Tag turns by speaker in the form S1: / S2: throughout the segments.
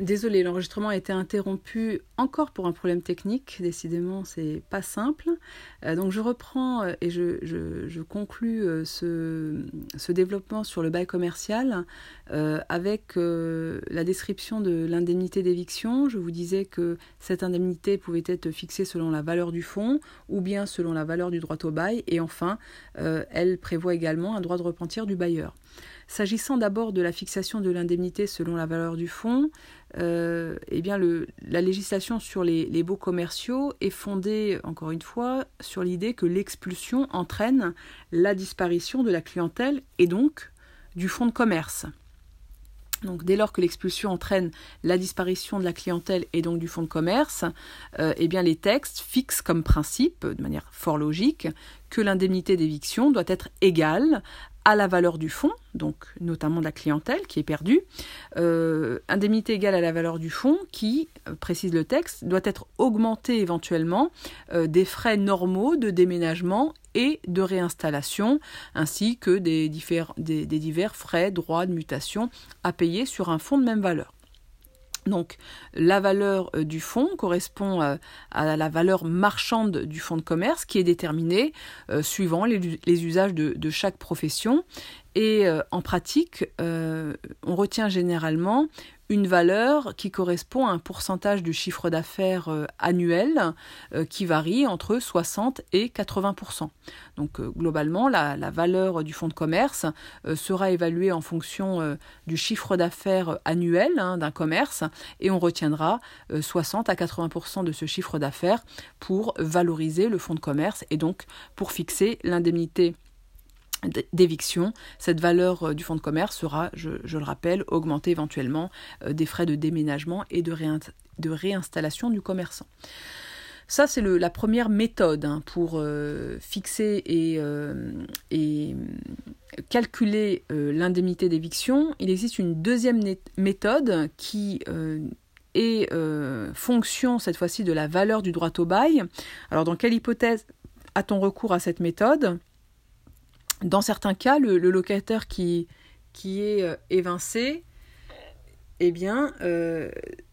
S1: Désolé, l'enregistrement a été interrompu encore pour un problème technique. Décidément, c'est pas simple. Euh, donc, je reprends euh, et je, je, conclus euh, ce, ce, développement sur le bail commercial avec la description de l'indemnité d'éviction. Je vous disais que cette indemnité pouvait être fixée selon la valeur du fonds ou bien selon la valeur du droit au bail. Et enfin, elle prévoit également un droit de repentir du bailleur. S'agissant d'abord de la fixation de l'indemnité selon la valeur du fonds, euh, eh la législation sur les, baux commerciaux est fondée, encore une fois, sur l'idée que l'expulsion entraîne la disparition de la clientèle et donc du fonds de commerce. Donc dès lors que l'expulsion entraîne la disparition de la clientèle et donc du fonds de commerce, euh, eh les textes fixent comme principe, de manière fort logique, que l'indemnité d'éviction doit être égale à la valeur du fonds, donc notamment de la clientèle qui est perdue, euh, indemnité égale à la valeur du fonds qui, euh, précise le texte, doit être augmentée éventuellement euh, des frais normaux de déménagement et de réinstallation, ainsi que des, des, des divers frais, droits de mutation à payer sur un fonds de même valeur. Donc la valeur euh, du fonds correspond euh, à la valeur marchande du fonds de commerce qui est déterminée euh, suivant les, usages de, chaque profession. Et en pratique, on retient généralement une valeur qui correspond à un pourcentage du chiffre d'affaires euh, annuel euh, qui varie entre 60 et 80% Donc euh, globalement, la, valeur du fonds de commerce sera évaluée en fonction du chiffre d'affaires annuel hein, d'un commerce et on retiendra 60 à 80% de ce chiffre d'affaires pour valoriser le fonds de commerce et donc pour fixer l'indemnité d'éviction, cette valeur euh, du fonds de commerce sera, je, le rappelle, augmentée éventuellement euh, des frais de déménagement et de, réinstallation du commerçant. Ça, c'est la première méthode hein, pour euh, fixer et, calculer l'indemnité d'éviction. Il existe une deuxième méthode qui est fonction, cette fois-ci, de la valeur du droit au bail. Alors, dans quelle hypothèse a-t-on recours à cette méthode? Dans certains cas, le, locataire qui, est euh, évincé, eh euh,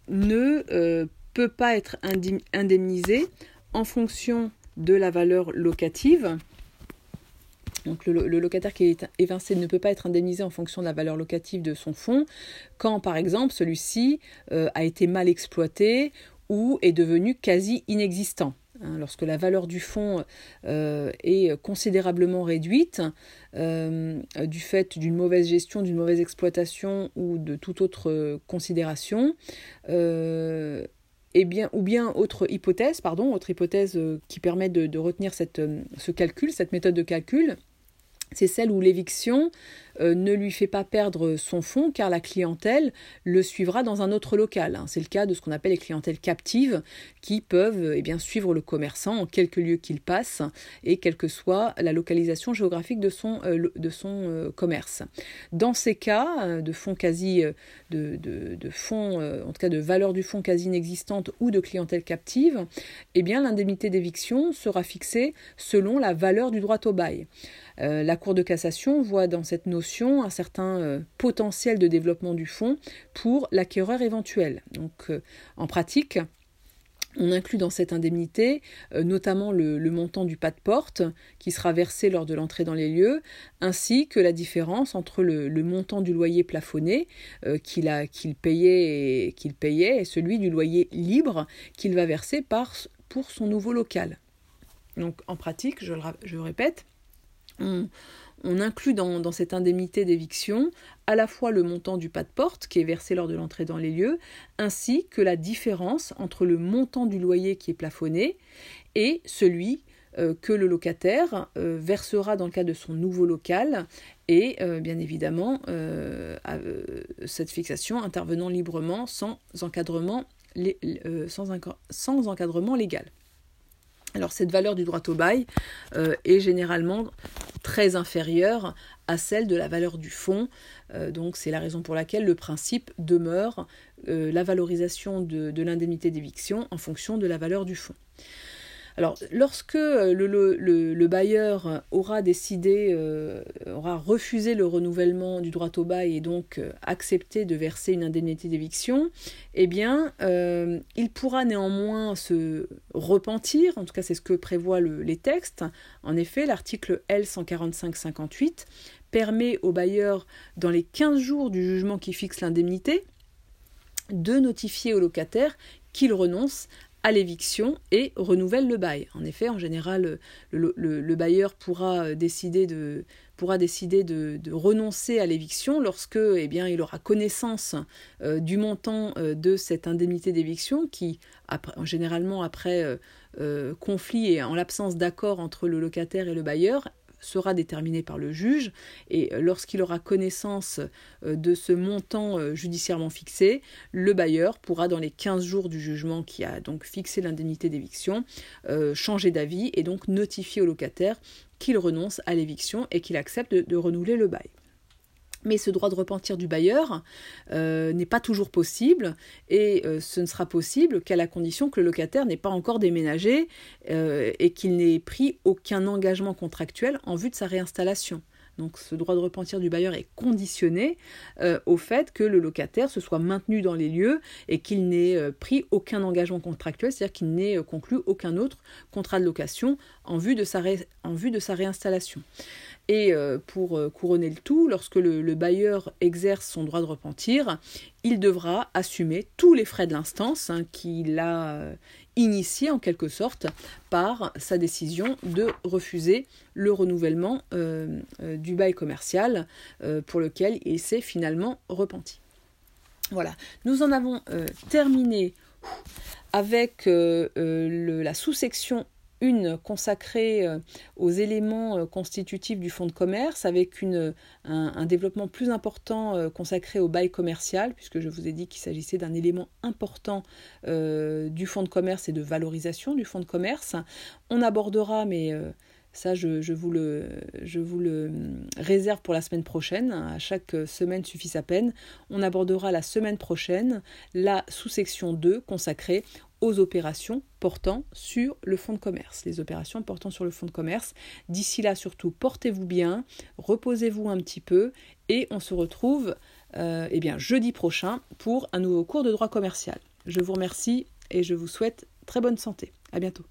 S1: ne euh, peut pas être indemnisé en fonction de la valeur locative. Donc le, locataire qui est évincé ne peut pas être indemnisé en fonction de la valeur locative de son fonds quand par exemple celui-ci a été mal exploité ou est devenu quasi inexistant. Hein, lorsque la valeur du fonds euh, est considérablement réduite euh, du fait d'une mauvaise gestion, d'une mauvaise exploitation ou de toute autre considération, euh, eh bien, ou bien autre hypothèse, pardon, autre hypothèse qui permet de, retenir cette, ce calcul, cette méthode de calcul, c'est celle où l'éviction ne lui fait pas perdre son fonds car la clientèle le suivra dans un autre local. Hein. C'est le cas de ce qu'on appelle les clientèles captives qui peuvent eh bien, suivre le commerçant en quelque lieu qu'il passe et quelle que soit la localisation géographique de son, euh, euh, commerce. Dans ces cas de fonds quasi de, en tout cas de valeur du fonds quasi inexistante ou de clientèle captive, eh bien l'indemnité d'éviction sera fixée selon la valeur du droit au bail. la Cour de cassation voit dans cette notion un certain euh, potentiel de développement du fonds pour l'acquéreur éventuel. Donc euh, en pratique, on inclut dans cette indemnité euh, notamment le, montant du pas de porte qui sera versé lors de l'entrée dans les lieux, ainsi que la différence entre le, montant du loyer plafonné qu'il payait, payait et celui du loyer libre qu'il va verser par, pour son nouveau local. Donc en pratique, je le, répète, on, on inclut dans, cette indemnité d'éviction à la fois le montant du pas de porte qui est versé lors de l'entrée dans les lieux, ainsi que la différence entre le montant du loyer qui est plafonné et celui euh, que le locataire euh, versera dans le cas de son nouveau local et euh, bien évidemment cette fixation intervenant librement sans encadrement, légal. Alors cette valeur du droit au bail est généralement très inférieure à celle de la valeur du fonds. Euh, donc c'est la raison pour laquelle le principe demeure euh, la valorisation de, de l'indemnité d'éviction en fonction de la valeur du fonds. Alors, lorsque euh, le, bailleur aura décidé, euh, aura refusé le renouvellement du droit au bail et donc euh, accepté de verser une indemnité d'éviction, eh bien, il pourra néanmoins se repentir, en tout cas c'est ce que prévoient les textes. En effet, l'article L145-58 permet au bailleur, dans les 15 jours du jugement qui fixe l'indemnité, de notifier au locataire qu'il renonce l'éviction et renouvelle le bail. En effet, en général, le, bailleur pourra décider de, pourra décider de, renoncer à l'éviction lorsque eh bien, il aura connaissance euh, du montant euh, de cette indemnité d'éviction qui, généralement après euh, conflit et en l'absence d'accord entre le locataire et le bailleur, sera déterminé par le juge et euh, lorsqu'il aura connaissance euh, de ce montant euh, judiciairement fixé, le bailleur pourra dans les 15 jours du jugement qui a donc fixé l'indemnité d'éviction changer d'avis et donc notifier au locataire qu'il renonce à l'éviction et qu'il accepte de renouveler le bail. Mais ce droit de repentir du bailleur euh, n'est pas toujours possible et euh, ce ne sera possible qu'à la condition que le locataire n'ait pas encore déménagé euh, et qu'il n'ait pris aucun engagement contractuel en vue de sa réinstallation. Donc ce droit de repentir du bailleur est conditionné au fait que le locataire se soit maintenu dans les lieux et qu'il n'ait pris aucun engagement contractuel, c'est-à-dire qu'il n'ait conclu aucun autre contrat de location en vue de sa, en vue de sa réinstallation. Et euh, pour euh, couronner le tout, lorsque le, bailleur exerce son droit de repentir, il devra assumer tous les frais de l'instance hein, qu'il a euh, initié en quelque sorte par sa décision de refuser le renouvellement du bail commercial pour lequel il s'est finalement repenti. Voilà, nous en avons terminé avec la sous-section une consacrée euh, aux éléments euh, constitutifs du fonds de commerce, avec un, développement plus important euh, consacré au bail commercial, puisque je vous ai dit qu'il s'agissait d'un élément important du fonds de commerce et de valorisation du fonds de commerce. On abordera, mais ça, je, vous le, le, réserve pour la semaine prochaine. À chaque semaine suffit sa peine. On abordera la semaine prochaine la sous-section 2 consacrée aux opérations portant sur le fonds de commerce. Les opérations portant sur le fonds de commerce. D'ici là, surtout, portez-vous bien, reposez-vous un petit peu et on se retrouve euh, eh bien, jeudi prochain pour un nouveau cours de droit commercial. Je vous remercie et je vous souhaite très bonne santé. À bientôt.